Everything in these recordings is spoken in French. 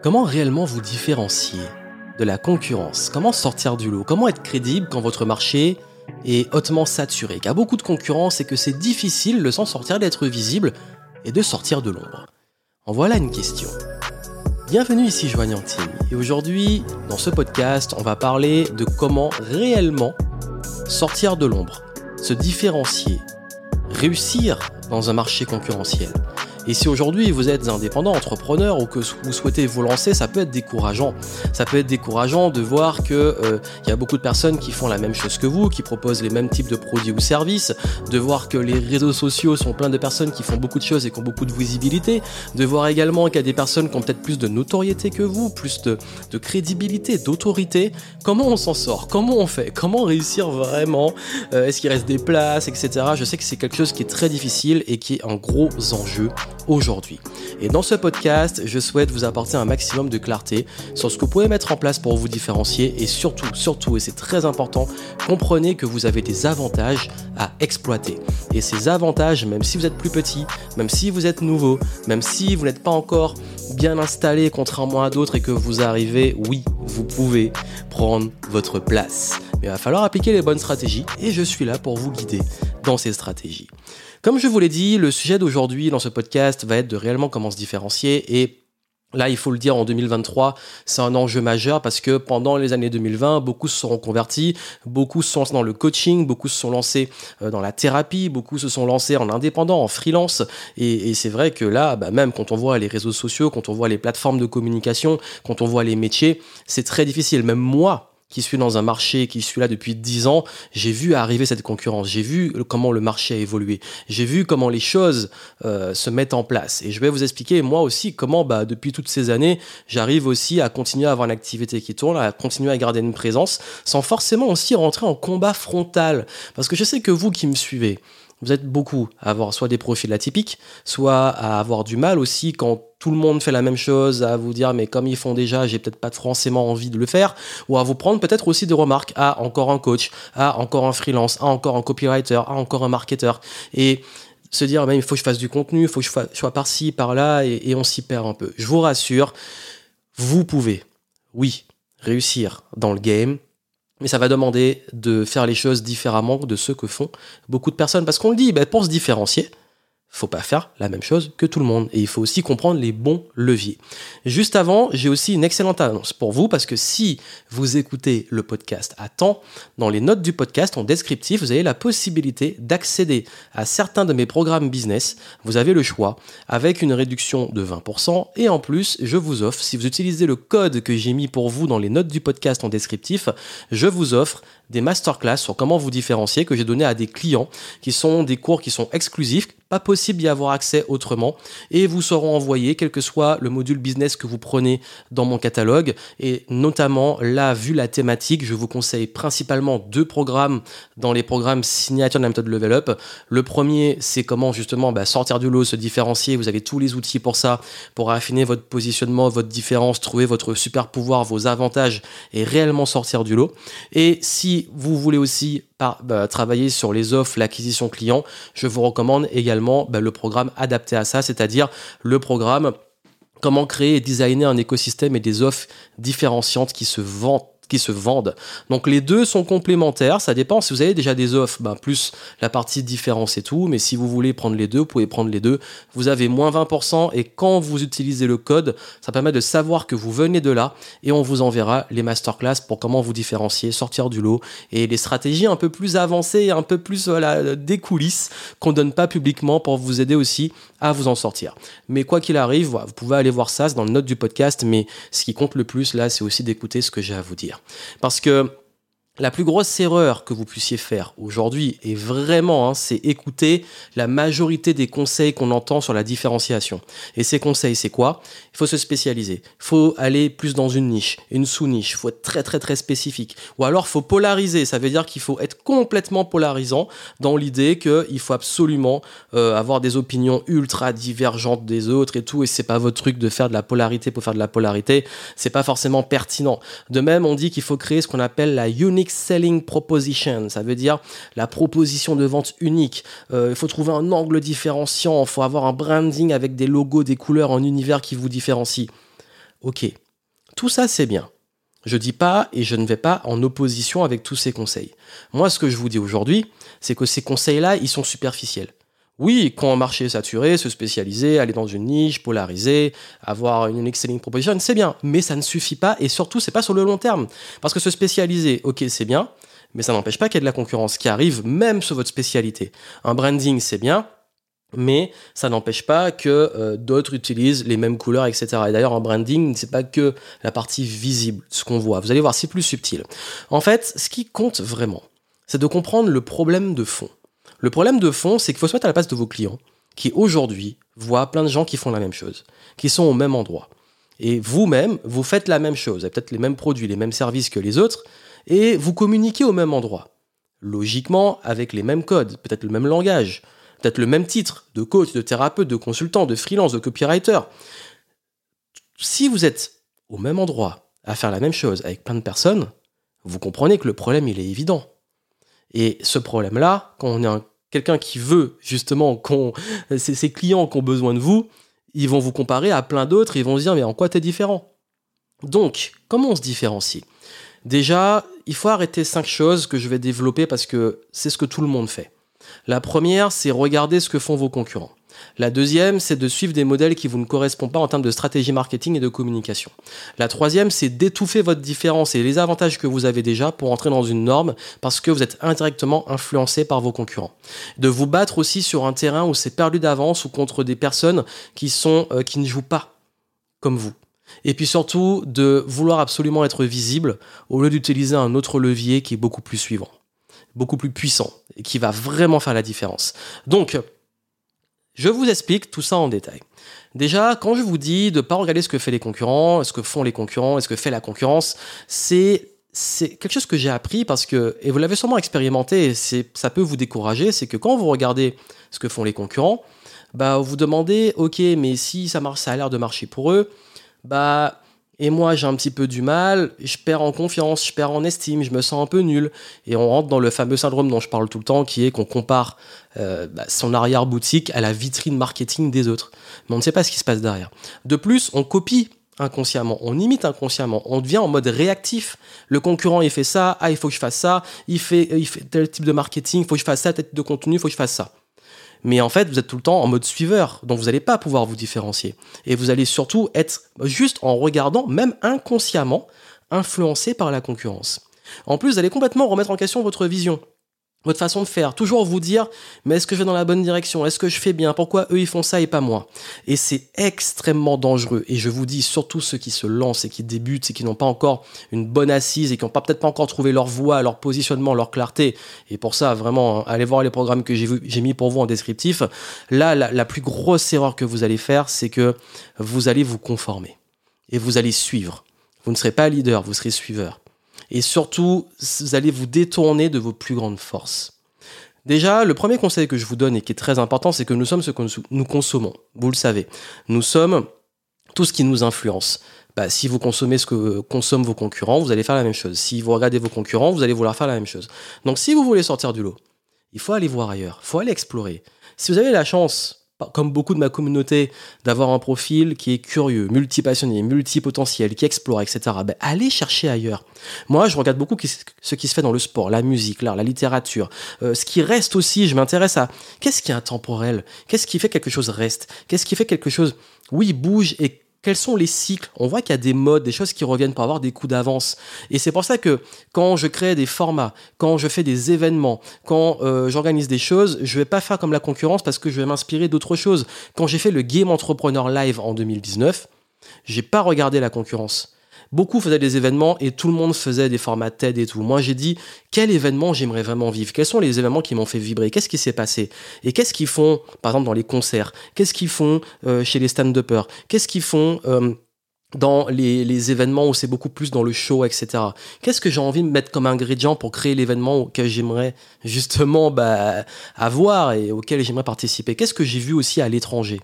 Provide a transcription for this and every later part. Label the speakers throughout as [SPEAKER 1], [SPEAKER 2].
[SPEAKER 1] Comment réellement vous différencier de la concurrence? Comment sortir du lot? Comment être crédible quand votre marché est hautement saturé, qu'il y a beaucoup de concurrence et que c'est difficile de s'en sortir, d'être visible et de sortir de l'ombre. En voilà une question. Bienvenue ici Joignantine et aujourd'hui dans ce podcast on va parler de comment réellement sortir de l'ombre, se différencier, réussir dans un marché concurrentiel. Et si aujourd'hui vous êtes indépendant, entrepreneur ou que vous souhaitez vous lancer, ça peut être décourageant. Ça peut être décourageant de voir que euh, il y a beaucoup de personnes qui font la même chose que vous, qui proposent les mêmes types de produits ou services, de voir que les réseaux sociaux sont pleins de personnes qui font beaucoup de choses et qui ont beaucoup de visibilité, de voir également qu'il y a des personnes qui ont peut-être plus de notoriété que vous, plus de, de crédibilité, d'autorité. Comment on s'en sort? Comment on fait? Comment réussir vraiment? Euh, Est-ce qu'il reste des places, etc. Je sais que c'est quelque chose qui est très difficile et qui est un gros enjeu aujourd'hui. Et dans ce podcast, je souhaite vous apporter un maximum de clarté sur ce que vous pouvez mettre en place pour vous différencier et surtout, surtout, et c'est très important, comprenez que vous avez des avantages à exploiter. Et ces avantages, même si vous êtes plus petit, même si vous êtes nouveau, même si vous n'êtes pas encore bien installé contrairement à d'autres et que vous arrivez, oui, vous pouvez prendre votre place. Mais il va falloir appliquer les bonnes stratégies et je suis là pour vous guider dans ces stratégies. Comme je vous l'ai dit, le sujet d'aujourd'hui dans ce podcast va être de réellement comment se différencier et Là, il faut le dire, en 2023, c'est un enjeu majeur parce que pendant les années 2020, beaucoup se sont convertis, beaucoup se sont lancés dans le coaching, beaucoup se sont lancés euh, dans la thérapie, beaucoup se sont lancés en indépendant, en freelance. Et, c'est vrai que là, bah, même quand on voit les réseaux sociaux, quand on voit les plateformes de communication, quand on voit les métiers, c'est très difficile. Même moi, qui suis dans un marché, qui suis là depuis 10 ans, j'ai vu arriver cette concurrence, j'ai vu comment le marché a évolué, j'ai vu comment les choses euh, se mettent en place. Et je vais vous expliquer moi aussi comment bah, depuis toutes ces années, j'arrive aussi à continuer à avoir une activité qui tourne, à continuer à garder une présence, sans forcément aussi rentrer en combat frontal. Parce que je sais que vous qui me suivez, vous êtes beaucoup à avoir soit des profils atypiques, soit à avoir du mal aussi quand tout le monde fait la même chose, à vous dire mais comme ils font déjà, j'ai peut-être pas forcément envie de le faire, ou à vous prendre peut-être aussi des remarques, à encore un coach, à encore un freelance, à encore un copywriter, à encore un marketeur, et se dire mais il faut que je fasse du contenu, il faut que je sois par-ci, par-là, et, et on s'y perd un peu. Je vous rassure, vous pouvez, oui, réussir dans le game, mais ça va demander de faire les choses différemment de ce que font beaucoup de personnes. Parce qu'on le dit, ben, pour se différencier, faut pas faire la même chose que tout le monde. Et il faut aussi comprendre les bons leviers. Juste avant, j'ai aussi une excellente annonce pour vous parce que si vous écoutez le podcast à temps, dans les notes du podcast en descriptif, vous avez la possibilité d'accéder à certains de mes programmes business. Vous avez le choix avec une réduction de 20% et en plus, je vous offre, si vous utilisez le code que j'ai mis pour vous dans les notes du podcast en descriptif, je vous offre des masterclass sur comment vous différencier que j'ai donné à des clients qui sont des cours qui sont exclusifs, pas possible d'y avoir accès autrement et vous seront envoyés quel que soit le module business que vous prenez dans mon catalogue et notamment là vu la thématique, je vous conseille principalement deux programmes dans les programmes signature de la méthode Level Up. Le premier, c'est comment justement bah, sortir du lot, se différencier, vous avez tous les outils pour ça, pour affiner votre positionnement, votre différence, trouver votre super pouvoir, vos avantages et réellement sortir du lot. Et si vous voulez aussi bah, travailler sur les offres, l'acquisition client, je vous recommande également bah, le programme adapté à ça, c'est-à-dire le programme comment créer et designer un écosystème et des offres différenciantes qui se vendent qui se vendent. Donc les deux sont complémentaires, ça dépend si vous avez déjà des offres, ben, plus la partie différence et tout, mais si vous voulez prendre les deux, vous pouvez prendre les deux. Vous avez moins 20% et quand vous utilisez le code, ça permet de savoir que vous venez de là et on vous enverra les masterclass pour comment vous différencier, sortir du lot et les stratégies un peu plus avancées, un peu plus voilà, des coulisses qu'on donne pas publiquement pour vous aider aussi à vous en sortir. Mais quoi qu'il arrive, vous pouvez aller voir ça, c'est dans le note du podcast, mais ce qui compte le plus là, c'est aussi d'écouter ce que j'ai à vous dire. Parce que la plus grosse erreur que vous puissiez faire aujourd'hui, et vraiment, hein, c'est écouter la majorité des conseils qu'on entend sur la différenciation. Et ces conseils, c'est quoi? Il faut se spécialiser. Il faut aller plus dans une niche, une sous-niche. Il faut être très très très spécifique. Ou alors, il faut polariser. Ça veut dire qu'il faut être complètement polarisant dans l'idée qu'il faut absolument euh, avoir des opinions ultra divergentes des autres et tout. Et c'est pas votre truc de faire de la polarité pour faire de la polarité. C'est pas forcément pertinent. De même, on dit qu'il faut créer ce qu'on appelle la unique selling proposition. Ça veut dire la proposition de vente unique. Euh, il faut trouver un angle différenciant. Il faut avoir un branding avec des logos, des couleurs, un univers qui vous différencie. Ok, tout ça c'est bien. Je dis pas et je ne vais pas en opposition avec tous ces conseils. Moi, ce que je vous dis aujourd'hui, c'est que ces conseils-là, ils sont superficiels. Oui, quand un marché est saturé, se spécialiser, aller dans une niche, polariser, avoir une excelling proposition, c'est bien, mais ça ne suffit pas et surtout, c'est pas sur le long terme. Parce que se spécialiser, ok, c'est bien, mais ça n'empêche pas qu'il y ait de la concurrence qui arrive même sur votre spécialité. Un branding, c'est bien, mais ça n'empêche pas que euh, d'autres utilisent les mêmes couleurs, etc. Et d'ailleurs, un branding, c'est pas que la partie visible, ce qu'on voit. Vous allez voir, c'est plus subtil. En fait, ce qui compte vraiment, c'est de comprendre le problème de fond. Le problème de fond, c'est qu'il faut se mettre à la place de vos clients, qui aujourd'hui voient plein de gens qui font la même chose, qui sont au même endroit. Et vous-même, vous faites la même chose, peut-être les mêmes produits, les mêmes services que les autres, et vous communiquez au même endroit. Logiquement, avec les mêmes codes, peut-être le même langage, peut-être le même titre de coach, de thérapeute, de consultant, de freelance, de copywriter. Si vous êtes au même endroit à faire la même chose avec plein de personnes, vous comprenez que le problème, il est évident. Et ce problème-là, quand on est quelqu'un qui veut justement qu'on, ses clients qui ont besoin de vous, ils vont vous comparer à plein d'autres ils vont se dire mais en quoi t'es différent? Donc, comment on se différencie? Déjà, il faut arrêter cinq choses que je vais développer parce que c'est ce que tout le monde fait. La première, c'est regarder ce que font vos concurrents. La deuxième, c'est de suivre des modèles qui vous ne correspondent pas en termes de stratégie marketing et de communication. La troisième, c'est d'étouffer votre différence et les avantages que vous avez déjà pour entrer dans une norme parce que vous êtes indirectement influencé par vos concurrents. De vous battre aussi sur un terrain où c'est perdu d'avance ou contre des personnes qui sont euh, qui ne jouent pas comme vous. Et puis surtout de vouloir absolument être visible au lieu d'utiliser un autre levier qui est beaucoup plus suivant, beaucoup plus puissant et qui va vraiment faire la différence. Donc, je vous explique tout ça en détail. Déjà, quand je vous dis de ne pas regarder ce que fait les concurrents, ce que font les concurrents, ce que fait la concurrence, c'est quelque chose que j'ai appris parce que, et vous l'avez sûrement expérimenté, et ça peut vous décourager, c'est que quand vous regardez ce que font les concurrents, bah vous demandez, ok, mais si ça ça a l'air de marcher pour eux, bah et moi j'ai un petit peu du mal, je perds en confiance, je perds en estime, je me sens un peu nul. Et on rentre dans le fameux syndrome dont je parle tout le temps, qui est qu'on compare euh, bah, son arrière-boutique à la vitrine marketing des autres. Mais on ne sait pas ce qui se passe derrière. De plus, on copie inconsciemment, on imite inconsciemment, on devient en mode réactif. Le concurrent il fait ça, ah il faut que je fasse ça, il fait, il fait tel type de marketing, il faut que je fasse ça, tel type de contenu, il faut que je fasse ça. Mais en fait, vous êtes tout le temps en mode suiveur, donc vous n'allez pas pouvoir vous différencier. Et vous allez surtout être juste en regardant, même inconsciemment, influencé par la concurrence. En plus, vous allez complètement remettre en question votre vision votre façon de faire, toujours vous dire mais est-ce que je vais dans la bonne direction? Est-ce que je fais bien? Pourquoi eux ils font ça et pas moi? Et c'est extrêmement dangereux. Et je vous dis surtout ceux qui se lancent et qui débutent et qui n'ont pas encore une bonne assise et qui n'ont peut-être pas encore trouvé leur voie, leur positionnement, leur clarté. Et pour ça vraiment hein, allez voir les programmes que j'ai mis pour vous en descriptif. Là la, la plus grosse erreur que vous allez faire c'est que vous allez vous conformer. Et vous allez suivre. Vous ne serez pas leader, vous serez suiveur et surtout, vous allez vous détourner de vos plus grandes forces. Déjà, le premier conseil que je vous donne et qui est très important, c'est que nous sommes ce que nous consommons. Vous le savez. Nous sommes tout ce qui nous influence. Bah, si vous consommez ce que consomment vos concurrents, vous allez faire la même chose. Si vous regardez vos concurrents, vous allez vouloir faire la même chose. Donc si vous voulez sortir du lot, il faut aller voir ailleurs, il faut aller explorer. Si vous avez la chance comme beaucoup de ma communauté, d'avoir un profil qui est curieux, multipassionné, multipotentiel, qui explore, etc. Ben, allez chercher ailleurs. Moi, je regarde beaucoup ce qui se fait dans le sport, la musique, l'art, la littérature. Euh, ce qui reste aussi, je m'intéresse à qu'est-ce qui est intemporel, qu'est-ce qui fait quelque chose reste, qu'est-ce qui fait quelque chose, oui, bouge et quels sont les cycles On voit qu'il y a des modes, des choses qui reviennent pour avoir des coups d'avance. Et c'est pour ça que quand je crée des formats, quand je fais des événements, quand euh, j'organise des choses, je vais pas faire comme la concurrence parce que je vais m'inspirer d'autres choses. Quand j'ai fait le Game Entrepreneur Live en 2019, j'ai pas regardé la concurrence. Beaucoup faisaient des événements et tout le monde faisait des formats TED et tout. Moi, j'ai dit, quel événement j'aimerais vraiment vivre? Quels sont les événements qui m'ont fait vibrer? Qu'est-ce qui s'est passé? Et qu'est-ce qu'ils font, par exemple, dans les concerts? Qu'est-ce qu'ils font euh, chez les stand-uppers? Qu'est-ce qu'ils font euh, dans les, événements où c'est beaucoup plus dans le show, etc. Qu'est-ce que j'ai envie de mettre comme ingrédient pour créer l'événement auquel j'aimerais justement bah, avoir et auquel j'aimerais participer? Qu'est-ce que j'ai vu aussi à l'étranger?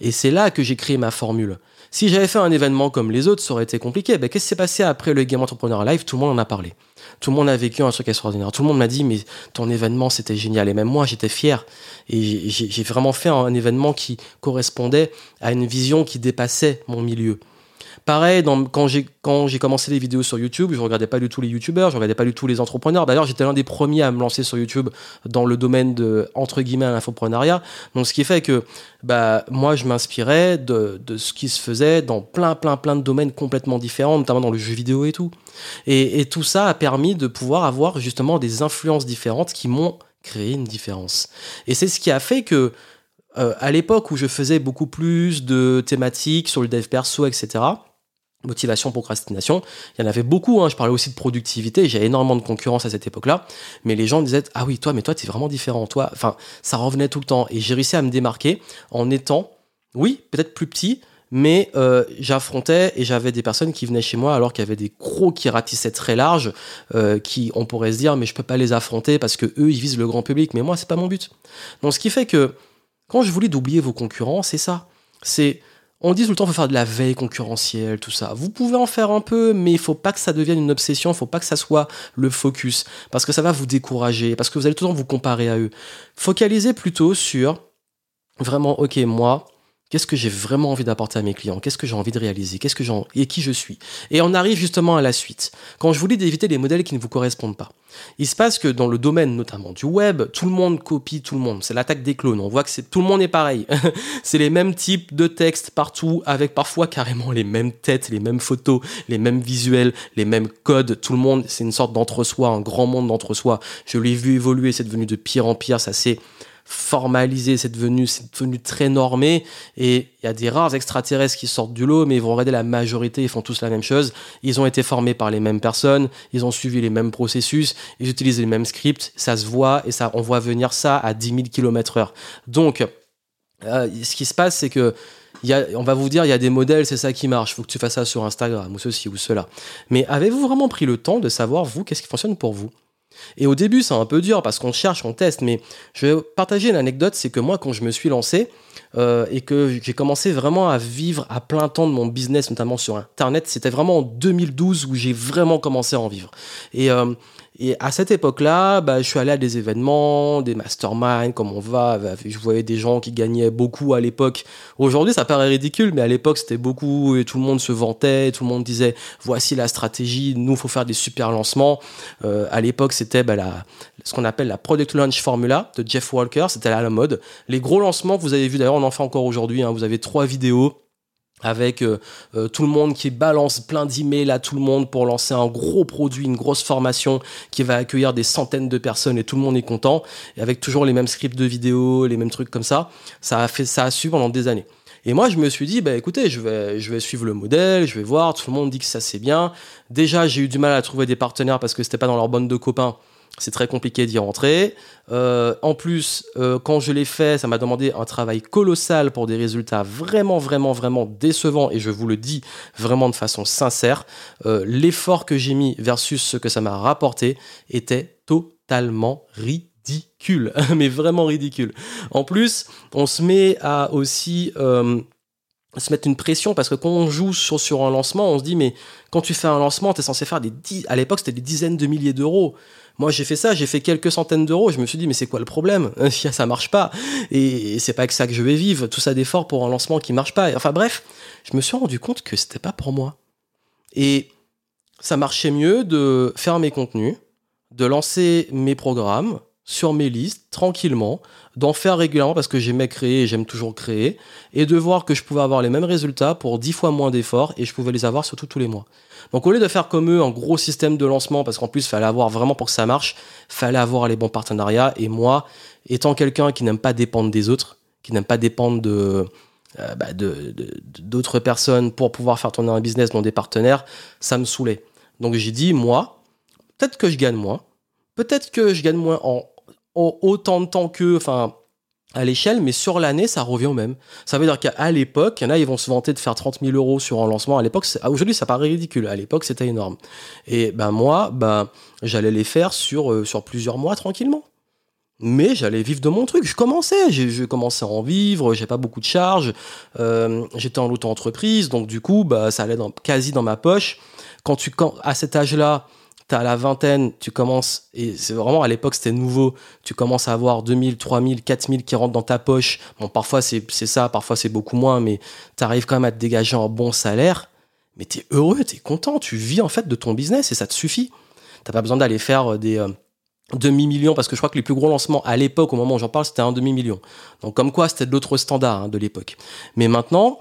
[SPEAKER 1] Et c'est là que j'ai créé ma formule. Si j'avais fait un événement comme les autres, ça aurait été compliqué. Ben, qu'est-ce qui s'est passé après le Game Entrepreneur Live? Tout le monde en a parlé. Tout le monde a vécu un truc extraordinaire. Tout le monde m'a dit, mais ton événement, c'était génial. Et même moi, j'étais fier. Et j'ai vraiment fait un événement qui correspondait à une vision qui dépassait mon milieu. Pareil, quand j'ai commencé les vidéos sur YouTube, je regardais pas du tout les YouTubeurs, je regardais pas du tout les entrepreneurs. D'ailleurs, j'étais l'un des premiers à me lancer sur YouTube dans le domaine de entre guillemets l'infoprenariat. Donc, ce qui fait que bah moi, je m'inspirais de, ce qui se faisait dans plein plein plein de domaines complètement différents, notamment dans le jeu vidéo et tout. Et, et tout ça a permis de pouvoir avoir justement des influences différentes qui m'ont créé une différence. Et c'est ce qui a fait que euh, à l'époque où je faisais beaucoup plus de thématiques sur le dev perso, etc., motivation, procrastination, il y en avait beaucoup, hein. je parlais aussi de productivité, j'ai énormément de concurrence à cette époque-là, mais les gens disaient, ah oui, toi, mais toi, tu es vraiment différent, toi, enfin, ça revenait tout le temps, et j'ai réussi à me démarquer en étant, oui, peut-être plus petit, mais euh, j'affrontais et j'avais des personnes qui venaient chez moi alors qu'il y avait des crocs qui ratissaient très large, euh, qui on pourrait se dire mais je peux pas les affronter parce que eux ils visent le grand public, mais moi c'est pas mon but. Donc ce qui fait que quand je voulais d'oublier vos concurrents, c'est ça. C'est on dit tout le temps faut faire de la veille concurrentielle, tout ça. Vous pouvez en faire un peu, mais il faut pas que ça devienne une obsession, il faut pas que ça soit le focus, parce que ça va vous décourager, parce que vous allez tout le temps vous comparer à eux. Focalisez plutôt sur vraiment, ok, moi, Qu'est-ce que j'ai vraiment envie d'apporter à mes clients? Qu'est-ce que j'ai envie de réaliser? Qu'est-ce que j'ai et qui je suis? Et on arrive justement à la suite. Quand je voulais d'éviter les modèles qui ne vous correspondent pas. Il se passe que dans le domaine notamment du web, tout le monde copie tout le monde. C'est l'attaque des clones. On voit que c'est tout le monde est pareil. c'est les mêmes types de textes partout, avec parfois carrément les mêmes têtes, les mêmes photos, les mêmes visuels, les mêmes codes. Tout le monde, c'est une sorte d'entre-soi, un grand monde d'entre-soi. Je l'ai vu évoluer. C'est devenu de pire en pire. Ça c'est formalisé, c'est devenu, c'est devenu très normé. Et il y a des rares extraterrestres qui sortent du lot, mais ils vont regarder la majorité, ils font tous la même chose. Ils ont été formés par les mêmes personnes, ils ont suivi les mêmes processus, ils utilisent les mêmes scripts, ça se voit et ça, on voit venir ça à 10 000 km heure. Donc, euh, ce qui se passe, c'est que y a, on va vous dire, il y a des modèles, c'est ça qui marche, faut que tu fasses ça sur Instagram, ou ceci ou cela. Mais avez-vous vraiment pris le temps de savoir, vous, qu'est-ce qui fonctionne pour vous? Et au début, c'est un peu dur parce qu'on cherche, on teste, mais je vais partager une anecdote, c'est que moi, quand je me suis lancé euh, et que j'ai commencé vraiment à vivre à plein temps de mon business, notamment sur Internet, c'était vraiment en 2012 où j'ai vraiment commencé à en vivre. Euh, et à cette époque-là, bah, je suis allé à des événements, des masterminds, comme on va. Je voyais des gens qui gagnaient beaucoup à l'époque. Aujourd'hui, ça paraît ridicule, mais à l'époque, c'était beaucoup et tout le monde se vantait, tout le monde disait voici la stratégie, nous, faut faire des super lancements. Euh, à l'époque, c'était bah, ce qu'on appelle la Product Launch Formula de Jeff Walker, c'était à la mode. Les gros lancements vous avez vus, d'ailleurs, on en fait encore aujourd'hui, hein, vous avez trois vidéos avec euh, euh, tout le monde qui balance plein d'emails à tout le monde pour lancer un gros produit, une grosse formation qui va accueillir des centaines de personnes et tout le monde est content, et avec toujours les mêmes scripts de vidéos, les mêmes trucs comme ça, ça a fait ça a su pendant des années. Et moi, je me suis dit, bah écoutez, je vais, je vais suivre le modèle, je vais voir, tout le monde dit que ça c'est bien. Déjà, j'ai eu du mal à trouver des partenaires parce que c'était pas dans leur bande de copains c'est très compliqué d'y rentrer. Euh, en plus, euh, quand je l'ai fait, ça m'a demandé un travail colossal pour des résultats vraiment, vraiment, vraiment décevants. Et je vous le dis vraiment de façon sincère, euh, l'effort que j'ai mis versus ce que ça m'a rapporté était totalement ridicule. Mais vraiment ridicule. En plus, on se met à aussi se mettre une pression parce que quand on joue sur, sur un lancement, on se dit mais quand tu fais un lancement, tu es censé faire des à l'époque c'était des dizaines de milliers d'euros. Moi, j'ai fait ça, j'ai fait quelques centaines d'euros. Je me suis dit, mais c'est quoi le problème? Ça marche pas. Et c'est pas que ça que je vais vivre. Tout ça d'effort pour un lancement qui marche pas. Enfin bref, je me suis rendu compte que c'était pas pour moi. Et ça marchait mieux de faire mes contenus, de lancer mes programmes sur mes listes tranquillement, d'en faire régulièrement parce que j'aimais créer et j'aime toujours créer, et de voir que je pouvais avoir les mêmes résultats pour dix fois moins d'efforts et je pouvais les avoir surtout tous les mois. Donc au lieu de faire comme eux un gros système de lancement, parce qu'en plus il fallait avoir vraiment pour que ça marche, fallait avoir les bons partenariats. Et moi, étant quelqu'un qui n'aime pas dépendre des autres, qui n'aime pas dépendre de euh, bah, d'autres personnes pour pouvoir faire tourner un business dans des partenaires, ça me saoulait. Donc j'ai dit, moi, peut-être que je gagne moins, peut-être que je gagne moins en, autant de temps que, enfin, à l'échelle, mais sur l'année, ça revient au même. Ça veut dire qu'à l'époque, il y en a, ils vont se vanter de faire 30 000 euros sur un lancement. À l'époque, aujourd'hui, ça paraît ridicule. À l'époque, c'était énorme. Et ben moi, ben j'allais les faire sur, euh, sur plusieurs mois tranquillement. Mais j'allais vivre de mon truc. Je commençais, je, commençais à en vivre. J'ai pas beaucoup de charges. Euh, j'étais en auto-entreprise, donc du coup, bah, ça allait dans, quasi dans ma poche. Quand tu, quand, à cet âge-là, T'as la vingtaine, tu commences, et c'est vraiment à l'époque c'était nouveau, tu commences à avoir 2000, 3000, 4000 qui rentrent dans ta poche. Bon, parfois c'est ça, parfois c'est beaucoup moins, mais tu arrives quand même à te dégager un bon salaire. mais tu es heureux, tu es content, tu vis en fait de ton business et ça te suffit. T'as pas besoin d'aller faire des euh, demi-millions parce que je crois que les plus gros lancements à l'époque, au moment où j'en parle, c'était un demi-million. Donc comme quoi, c'était de l'autre standard hein, de l'époque. Mais maintenant,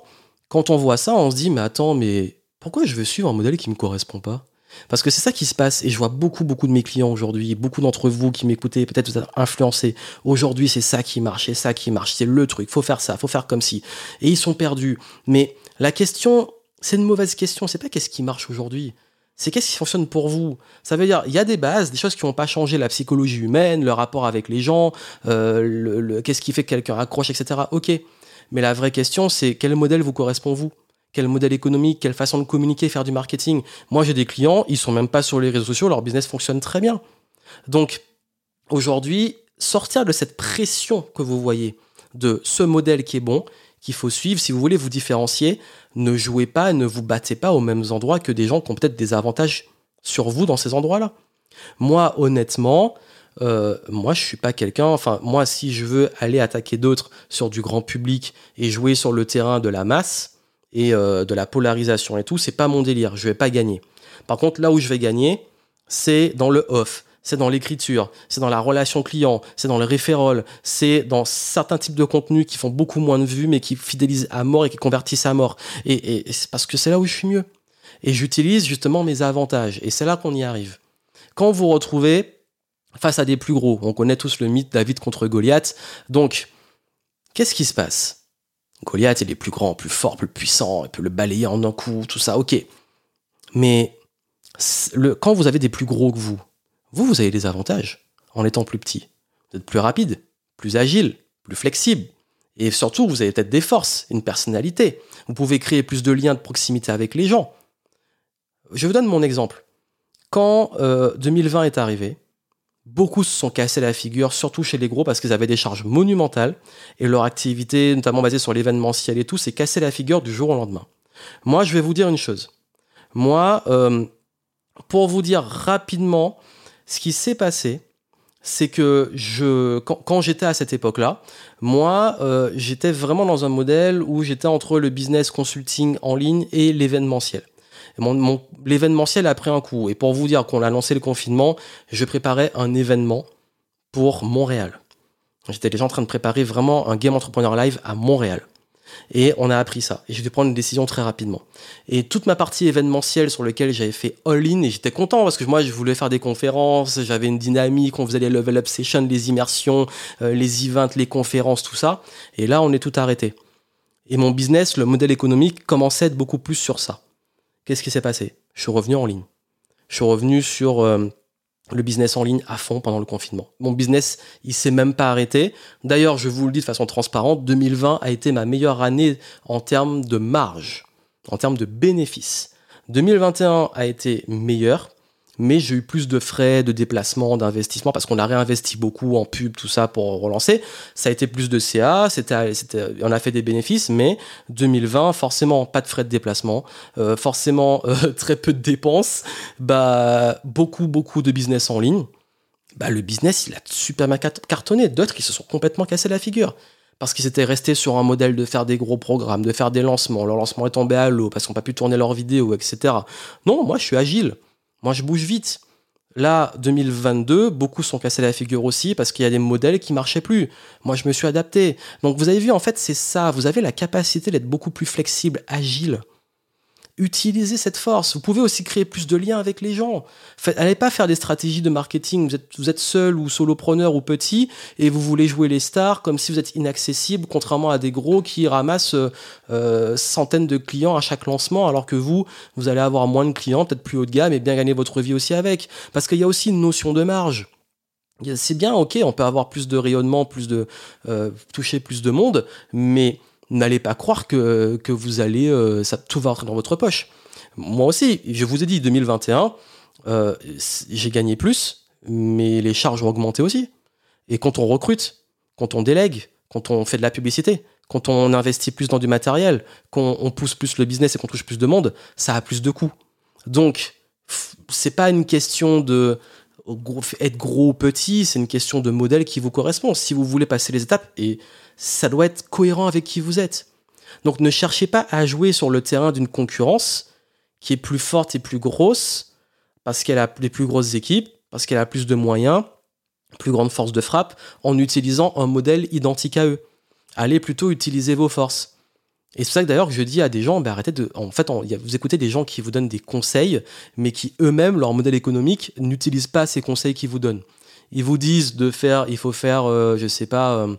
[SPEAKER 1] quand on voit ça, on se dit, mais attends, mais pourquoi je veux suivre un modèle qui me correspond pas? Parce que c'est ça qui se passe, et je vois beaucoup, beaucoup de mes clients aujourd'hui, beaucoup d'entre vous qui m'écoutez, peut-être vous êtes influencés. Aujourd'hui, c'est ça qui marche, c'est ça qui marche, c'est le truc, faut faire ça, faut faire comme si. Et ils sont perdus. Mais la question, c'est une mauvaise question, c'est pas qu'est-ce qui marche aujourd'hui c'est qu'est-ce qui fonctionne pour vous. Ça veut dire, il y a des bases, des choses qui n'ont pas changé, la psychologie humaine, le rapport avec les gens, euh, le, qu'est-ce qui fait que quelqu'un accroche, etc. Ok. Mais la vraie question, c'est quel modèle vous correspond vous? Quel modèle économique Quelle façon de communiquer, faire du marketing Moi, j'ai des clients, ils sont même pas sur les réseaux sociaux, leur business fonctionne très bien. Donc, aujourd'hui, sortir de cette pression que vous voyez, de ce modèle qui est bon, qu'il faut suivre. Si vous voulez vous différencier, ne jouez pas, ne vous battez pas aux mêmes endroits que des gens qui ont peut-être des avantages sur vous dans ces endroits-là. Moi, honnêtement, euh, moi, je suis pas quelqu'un. Enfin, moi, si je veux aller attaquer d'autres sur du grand public et jouer sur le terrain de la masse et euh, de la polarisation et tout, c'est pas mon délire. Je vais pas gagner. Par contre, là où je vais gagner, c'est dans le off c'est dans l'écriture, c'est dans la relation client, c'est dans le référol, c'est dans certains types de contenus qui font beaucoup moins de vues mais qui fidélisent à mort et qui convertissent à mort. Et, c'est parce que c'est là où je suis mieux. Et j'utilise justement mes avantages. Et c'est là qu'on y arrive. Quand vous retrouvez face à des plus gros, on connaît tous le mythe David contre Goliath. Donc, qu'est-ce qui se passe? Goliath, il est plus grand, plus fort, plus puissant, il peut le balayer en un coup, tout ça, ok. Mais le, quand vous avez des plus gros que vous, vous, vous avez des avantages en étant plus petit. Vous êtes plus rapide, plus agile, plus flexible. Et surtout, vous avez peut-être des forces, une personnalité. Vous pouvez créer plus de liens de proximité avec les gens. Je vous donne mon exemple. Quand 2020 euh, est arrivé, beaucoup se sont cassés la figure, surtout chez les gros, parce qu'ils avaient des charges monumentales, et leur activité, notamment basée sur l'événementiel et tout, s'est cassé la figure du jour au lendemain. Moi, je vais vous dire une chose. Moi, euh, pour vous dire rapidement ce qui s'est passé, c'est que je, quand, j'étais à cette époque-là, moi, euh, j'étais vraiment dans un modèle où j'étais entre le business consulting en ligne et l'événementiel. Mon, l'événementiel a pris un coup. Et pour vous dire qu'on a lancé le confinement, je préparais un événement pour Montréal. J'étais déjà en train de préparer vraiment un Game Entrepreneur Live à Montréal. Et on a appris ça. Et j'ai dû prendre une décision très rapidement. Et toute ma partie événementielle sur laquelle j'avais fait all-in, et j'étais content parce que moi, je voulais faire des conférences, j'avais une dynamique, on faisait les level up sessions, les immersions, euh, les events, les conférences, tout ça. Et là, on est tout arrêté. Et mon business, le modèle économique, commençait à être beaucoup plus sur ça. Qu'est-ce qui s'est passé? Je suis revenu en ligne. Je suis revenu sur... Euh, le business en ligne à fond pendant le confinement. Mon business, il s'est même pas arrêté. D'ailleurs, je vous le dis de façon transparente, 2020 a été ma meilleure année en termes de marge, en termes de bénéfices. 2021 a été meilleur mais j'ai eu plus de frais de déplacement, d'investissement parce qu'on a réinvesti beaucoup en pub, tout ça pour relancer. Ça a été plus de CA, c'était, on a fait des bénéfices, mais 2020, forcément pas de frais de déplacement, euh, forcément euh, très peu de dépenses, bah beaucoup beaucoup de business en ligne. Bah le business il a super cartonné. D'autres qui se sont complètement cassés la figure parce qu'ils étaient restés sur un modèle de faire des gros programmes, de faire des lancements. Leur lancement est tombé à l'eau parce qu'on n'a pas pu tourner leurs vidéos, etc. Non, moi je suis agile. Moi, je bouge vite. Là, 2022, beaucoup sont cassés la figure aussi parce qu'il y a des modèles qui marchaient plus. Moi, je me suis adapté. Donc, vous avez vu, en fait, c'est ça. Vous avez la capacité d'être beaucoup plus flexible, agile utilisez cette force. Vous pouvez aussi créer plus de liens avec les gens. Allez pas faire des stratégies de marketing. Vous êtes, vous êtes seul ou solopreneur ou petit et vous voulez jouer les stars comme si vous êtes inaccessible, contrairement à des gros qui ramassent euh, centaines de clients à chaque lancement, alors que vous, vous allez avoir moins de clients, peut-être plus haut de gamme et bien gagner votre vie aussi avec. Parce qu'il y a aussi une notion de marge. C'est bien, ok, on peut avoir plus de rayonnement, plus de euh, toucher plus de monde, mais n'allez pas croire que, que vous allez, euh, ça, tout va rentrer dans votre poche. Moi aussi, je vous ai dit, 2021, euh, j'ai gagné plus, mais les charges ont augmenté aussi. Et quand on recrute, quand on délègue, quand on fait de la publicité, quand on investit plus dans du matériel, quand on pousse plus le business et qu'on touche plus de monde, ça a plus de coûts. Donc, c'est pas une question de être gros ou petit, c'est une question de modèle qui vous correspond. Si vous voulez passer les étapes, et ça doit être cohérent avec qui vous êtes. Donc ne cherchez pas à jouer sur le terrain d'une concurrence qui est plus forte et plus grosse parce qu'elle a les plus grosses équipes, parce qu'elle a plus de moyens, plus grande force de frappe, en utilisant un modèle identique à eux. Allez plutôt utiliser vos forces. Et c'est ça que d'ailleurs que je dis à des gens, ben arrêtez de. En fait, vous écoutez des gens qui vous donnent des conseils, mais qui eux-mêmes, leur modèle économique, n'utilisent pas ces conseils qu'ils vous donnent. Ils vous disent de faire, il faut faire, euh, je sais pas, euh,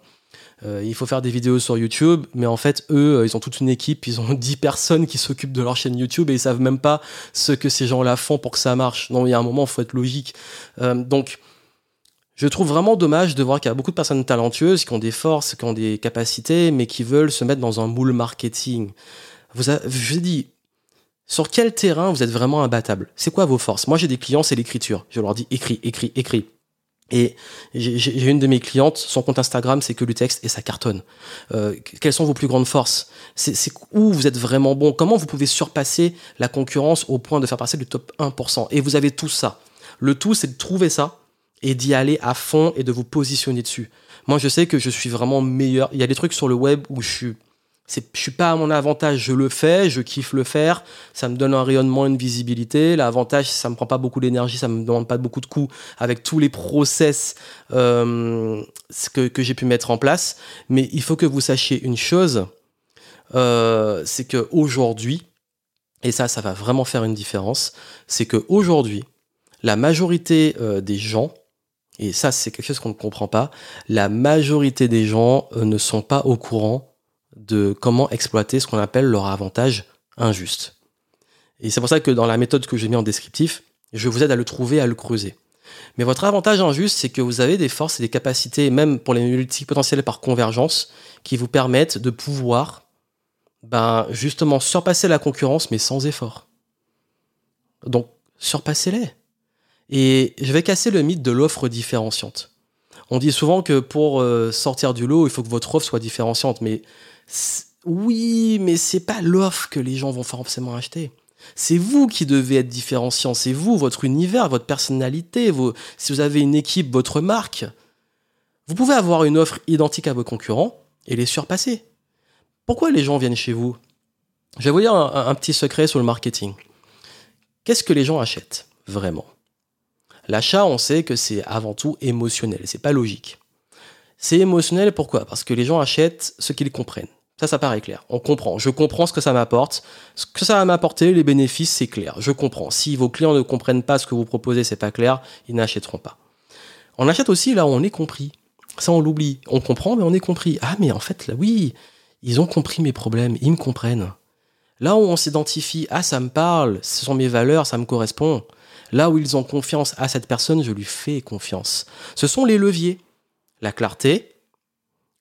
[SPEAKER 1] euh, il faut faire des vidéos sur YouTube, mais en fait, eux, ils ont toute une équipe, ils ont 10 personnes qui s'occupent de leur chaîne YouTube et ils savent même pas ce que ces gens-là font pour que ça marche. Non, il y a un moment, il faut être logique. donc, je trouve vraiment dommage de voir qu'il y a beaucoup de personnes talentueuses qui ont des forces, qui ont des capacités, mais qui veulent se mettre dans un moule marketing. Vous je dis, sur quel terrain vous êtes vraiment imbattable? C'est quoi vos forces? Moi, j'ai des clients, c'est l'écriture. Je leur dis écris, écris, écris. Et j'ai une de mes clientes, son compte Instagram, c'est que le texte et ça cartonne. Euh, quelles sont vos plus grandes forces? C'est où vous êtes vraiment bon? Comment vous pouvez surpasser la concurrence au point de faire passer le top 1% Et vous avez tout ça. Le tout, c'est de trouver ça et d'y aller à fond et de vous positionner dessus. Moi, je sais que je suis vraiment meilleur. Il y a des trucs sur le web où je suis, je suis pas à mon avantage. Je le fais, je kiffe le faire. Ça me donne un rayonnement, une visibilité. L'avantage, ça me prend pas beaucoup d'énergie, ça me demande pas beaucoup de coûts avec tous les process euh, que, que j'ai pu mettre en place. Mais il faut que vous sachiez une chose, euh, c'est que aujourd'hui, et ça, ça va vraiment faire une différence, c'est que aujourd'hui, la majorité euh, des gens et ça c'est quelque chose qu'on ne comprend pas, la majorité des gens euh, ne sont pas au courant de comment exploiter ce qu'on appelle leur avantage injuste. Et c'est pour ça que dans la méthode que j'ai mis en descriptif, je vous aide à le trouver, à le creuser. Mais votre avantage injuste, c'est que vous avez des forces et des capacités, même pour les multipotentiels par convergence, qui vous permettent de pouvoir ben, justement surpasser la concurrence, mais sans effort. Donc, surpassez-les. Et je vais casser le mythe de l'offre différenciante. On dit souvent que pour euh, sortir du lot, il faut que votre offre soit différenciante. Mais oui, mais c'est pas l'offre que les gens vont forcément acheter. C'est vous qui devez être différenciant. C'est vous, votre univers, votre personnalité. Si vous avez une équipe, votre marque. Vous pouvez avoir une offre identique à vos concurrents et les surpasser. Pourquoi les gens viennent chez vous? Je vais vous dire un petit secret sur le marketing. Qu'est-ce que les gens achètent vraiment? L'achat, on sait que c'est avant tout émotionnel, c'est pas logique. C'est émotionnel pourquoi? Parce que les gens achètent ce qu'ils comprennent. Ça, ça paraît clair. On comprend. Je comprends ce que ça m'apporte. Ce que ça va m'apporter, les bénéfices, c'est clair. Je comprends. Si vos clients ne comprennent pas ce que vous proposez, c'est pas clair, ils n'achèteront pas. On achète aussi là où on est compris. Ça, on l'oublie. On comprend, mais on est compris. Ah, mais en fait, là, oui, ils ont compris mes problèmes. Ils me comprennent. Là où on s'identifie, ah, ça me parle, ce sont mes valeurs, ça me correspond. Là où ils ont confiance à cette personne, je lui fais confiance. Ce sont les leviers. La clarté,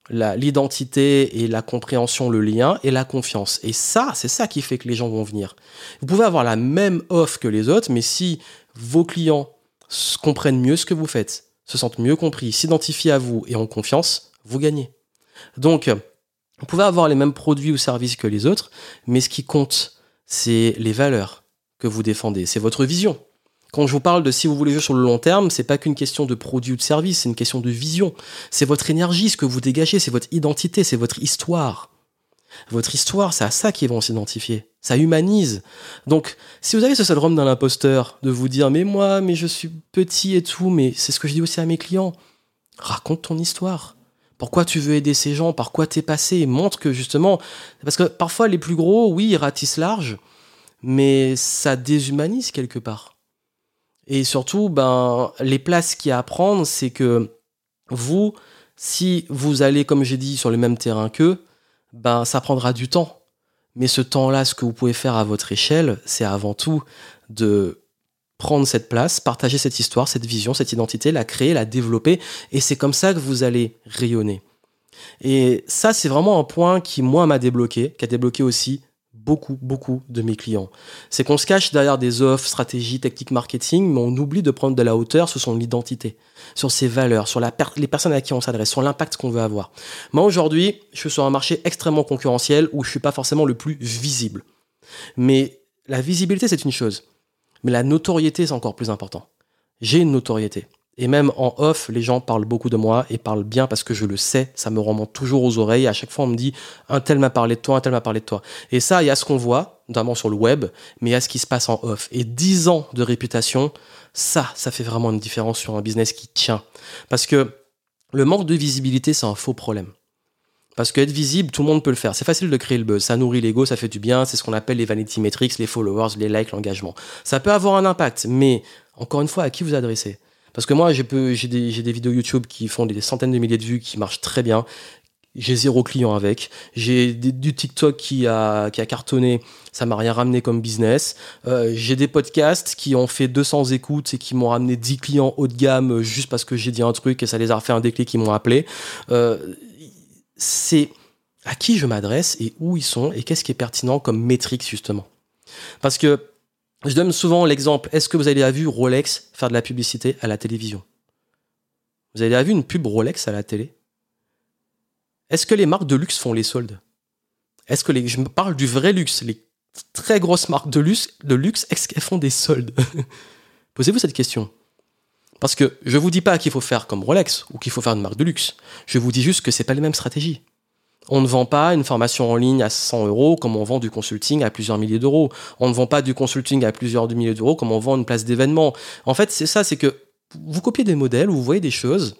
[SPEAKER 1] l'identité et la compréhension, le lien et la confiance. Et ça, c'est ça qui fait que les gens vont venir. Vous pouvez avoir la même offre que les autres, mais si vos clients comprennent mieux ce que vous faites, se sentent mieux compris, s'identifient à vous et ont confiance, vous gagnez. Donc, vous pouvez avoir les mêmes produits ou services que les autres, mais ce qui compte, c'est les valeurs que vous défendez, c'est votre vision. Quand je vous parle de si vous voulez jouer sur le long terme, c'est pas qu'une question de produit ou de service, c'est une question de vision. C'est votre énergie, ce que vous dégagez, c'est votre identité, c'est votre histoire. Votre histoire, c'est à ça qu'ils vont s'identifier. Ça humanise. Donc, si vous avez ce syndrome d'un imposteur, de vous dire, mais moi, mais je suis petit et tout, mais c'est ce que je dis aussi à mes clients. Raconte ton histoire. Pourquoi tu veux aider ces gens? Par quoi t'es passé? Montre que justement, parce que parfois les plus gros, oui, ils ratissent large, mais ça déshumanise quelque part. Et surtout, ben, les places qu'il y a à prendre, c'est que vous, si vous allez, comme j'ai dit, sur le même terrain qu'eux, ben, ça prendra du temps. Mais ce temps-là, ce que vous pouvez faire à votre échelle, c'est avant tout de prendre cette place, partager cette histoire, cette vision, cette identité, la créer, la développer. Et c'est comme ça que vous allez rayonner. Et ça, c'est vraiment un point qui, moi, m'a débloqué, qui a débloqué aussi beaucoup, beaucoup de mes clients. C'est qu'on se cache derrière des offres, stratégies, techniques marketing, mais on oublie de prendre de la hauteur sur son identité, sur ses valeurs, sur la les personnes à qui on s'adresse, sur l'impact qu'on veut avoir. Moi, aujourd'hui, je suis sur un marché extrêmement concurrentiel où je suis pas forcément le plus visible. Mais la visibilité, c'est une chose. Mais la notoriété, c'est encore plus important. J'ai une notoriété. Et même en off, les gens parlent beaucoup de moi et parlent bien parce que je le sais, ça me remonte toujours aux oreilles. À chaque fois, on me dit un tel m'a parlé de toi, un tel m'a parlé de toi. Et ça, il y a ce qu'on voit, notamment sur le web, mais il y a ce qui se passe en off. Et 10 ans de réputation, ça, ça fait vraiment une différence sur un business qui tient. Parce que le manque de visibilité, c'est un faux problème. Parce qu'être visible, tout le monde peut le faire. C'est facile de créer le buzz. Ça nourrit l'ego, ça fait du bien. C'est ce qu'on appelle les vanity metrics, les followers, les likes, l'engagement. Ça peut avoir un impact, mais encore une fois, à qui vous adressez? Parce que moi, j'ai des, des vidéos YouTube qui font des centaines de milliers de vues, qui marchent très bien. J'ai zéro client avec. J'ai du TikTok qui a, qui a cartonné. Ça m'a rien ramené comme business. Euh, j'ai des podcasts qui ont fait 200 écoutes et qui m'ont ramené 10 clients haut de gamme juste parce que j'ai dit un truc et ça les a fait un déclic qui m'ont appelé. Euh, c'est à qui je m'adresse et où ils sont et qu'est-ce qui est pertinent comme métrique justement. Parce que je donne souvent l'exemple, est-ce que vous avez déjà vu Rolex faire de la publicité à la télévision? Vous avez déjà vu une pub Rolex à la télé? Est-ce que les marques de luxe font les soldes? Est-ce que les je me parle du vrai luxe, les très grosses marques de luxe, de luxe est-ce qu'elles font des soldes? Posez-vous cette question. Parce que je vous dis pas qu'il faut faire comme Rolex ou qu'il faut faire une marque de luxe. Je vous dis juste que c'est pas les mêmes stratégies. On ne vend pas une formation en ligne à 100 euros comme on vend du consulting à plusieurs milliers d'euros. On ne vend pas du consulting à plusieurs milliers d'euros comme on vend une place d'événement. En fait, c'est ça, c'est que vous copiez des modèles, vous voyez des choses,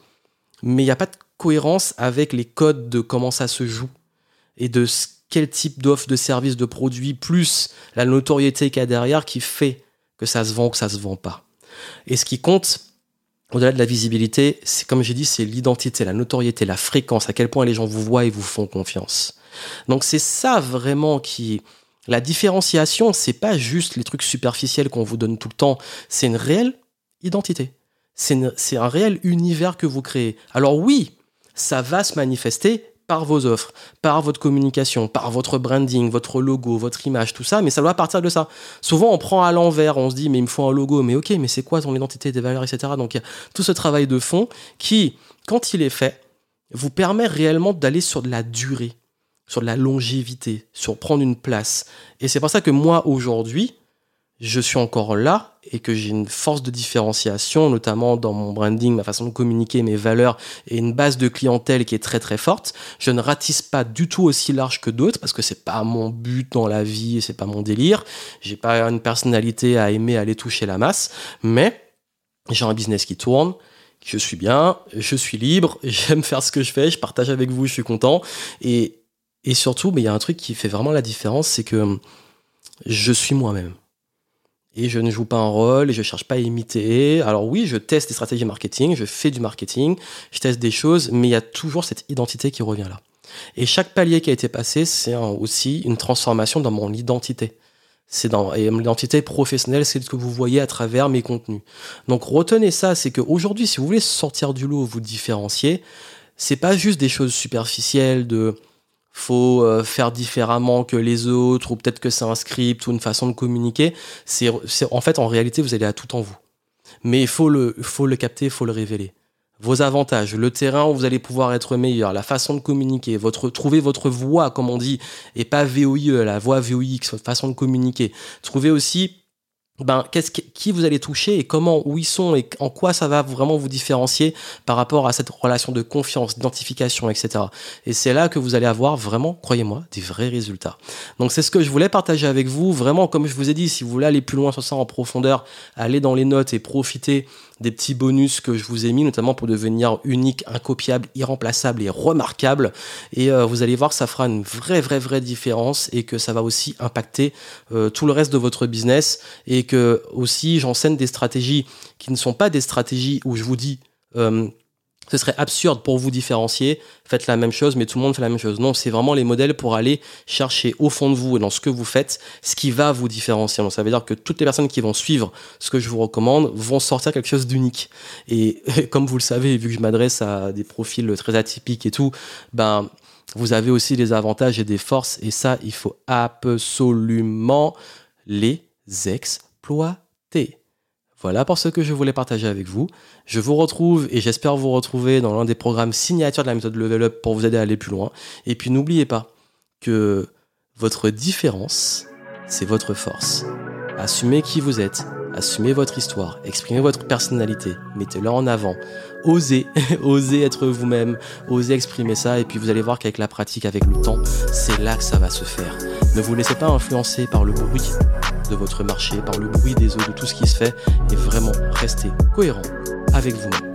[SPEAKER 1] mais il n'y a pas de cohérence avec les codes de comment ça se joue et de quel type d'offre, de service, de produit, plus la notoriété qu'il y a derrière qui fait que ça se vend ou que ça se vend pas. Et ce qui compte, au-delà de la visibilité, c'est comme j'ai dit, c'est l'identité, la notoriété, la fréquence, à quel point les gens vous voient et vous font confiance. Donc c'est ça vraiment qui la différenciation, c'est pas juste les trucs superficiels qu'on vous donne tout le temps, c'est une réelle identité. C'est un réel univers que vous créez. Alors oui, ça va se manifester par vos offres, par votre communication, par votre branding, votre logo, votre image, tout ça, mais ça doit partir de ça. Souvent, on prend à l'envers, on se dit, mais il me faut un logo, mais ok, mais c'est quoi ton identité, des valeurs, etc. Donc, il y a tout ce travail de fond qui, quand il est fait, vous permet réellement d'aller sur de la durée, sur de la longévité, sur prendre une place. Et c'est pour ça que moi, aujourd'hui, je suis encore là et que j'ai une force de différenciation, notamment dans mon branding, ma façon de communiquer, mes valeurs et une base de clientèle qui est très très forte. Je ne ratisse pas du tout aussi large que d'autres parce que c'est pas mon but dans la vie et c'est pas mon délire. J'ai pas une personnalité à aimer aller toucher la masse, mais j'ai un business qui tourne. Je suis bien, je suis libre, j'aime faire ce que je fais, je partage avec vous, je suis content. Et, et surtout, il y a un truc qui fait vraiment la différence, c'est que je suis moi-même et je ne joue pas un rôle et je cherche pas à imiter. Alors oui, je teste des stratégies marketing, je fais du marketing, je teste des choses, mais il y a toujours cette identité qui revient là. Et chaque palier qui a été passé, c'est aussi une transformation dans mon identité. C'est dans et l'identité professionnelle, c'est ce que vous voyez à travers mes contenus. Donc retenez ça, c'est qu'aujourd'hui, si vous voulez sortir du lot, vous différencier, c'est pas juste des choses superficielles de faut euh, faire différemment que les autres, ou peut-être que c'est un script ou une façon de communiquer. C'est, en fait, en réalité, vous allez à tout en vous. Mais il faut le, faut le capter, il faut le révéler. Vos avantages, le terrain où vous allez pouvoir être meilleur, la façon de communiquer, votre, trouver votre voix, comme on dit, et pas VOIE, la voix VOX, votre façon de communiquer. Trouver aussi ben, qu'est-ce qui vous allez toucher et comment, où ils sont et en quoi ça va vraiment vous différencier par rapport à cette relation de confiance, d'identification, etc. Et c'est là que vous allez avoir vraiment, croyez-moi, des vrais résultats. Donc c'est ce que je voulais partager avec vous. Vraiment, comme je vous ai dit, si vous voulez aller plus loin sur ça en profondeur, allez dans les notes et profitez des petits bonus que je vous ai mis, notamment pour devenir unique, incopiable, irremplaçable et remarquable. Et euh, vous allez voir ça fera une vraie, vraie, vraie différence et que ça va aussi impacter euh, tout le reste de votre business et que aussi j'enseigne des stratégies qui ne sont pas des stratégies où je vous dis euh, ce serait absurde pour vous différencier, faites la même chose, mais tout le monde fait la même chose. Non, c'est vraiment les modèles pour aller chercher au fond de vous et dans ce que vous faites, ce qui va vous différencier. Donc ça veut dire que toutes les personnes qui vont suivre ce que je vous recommande vont sortir quelque chose d'unique. Et comme vous le savez, vu que je m'adresse à des profils très atypiques et tout, ben vous avez aussi des avantages et des forces, et ça, il faut absolument les exploiter. Voilà pour ce que je voulais partager avec vous. Je vous retrouve et j'espère vous retrouver dans l'un des programmes signatures de la méthode Level Up pour vous aider à aller plus loin. Et puis n'oubliez pas que votre différence, c'est votre force. Assumez qui vous êtes, assumez votre histoire, exprimez votre personnalité, mettez-la en avant, osez, osez être vous-même, osez exprimer ça, et puis vous allez voir qu'avec la pratique, avec le temps, c'est là que ça va se faire. Ne vous laissez pas influencer par le bruit, de votre marché, par le bruit des eaux, de tout ce qui se fait, et vraiment rester cohérent avec vous-même.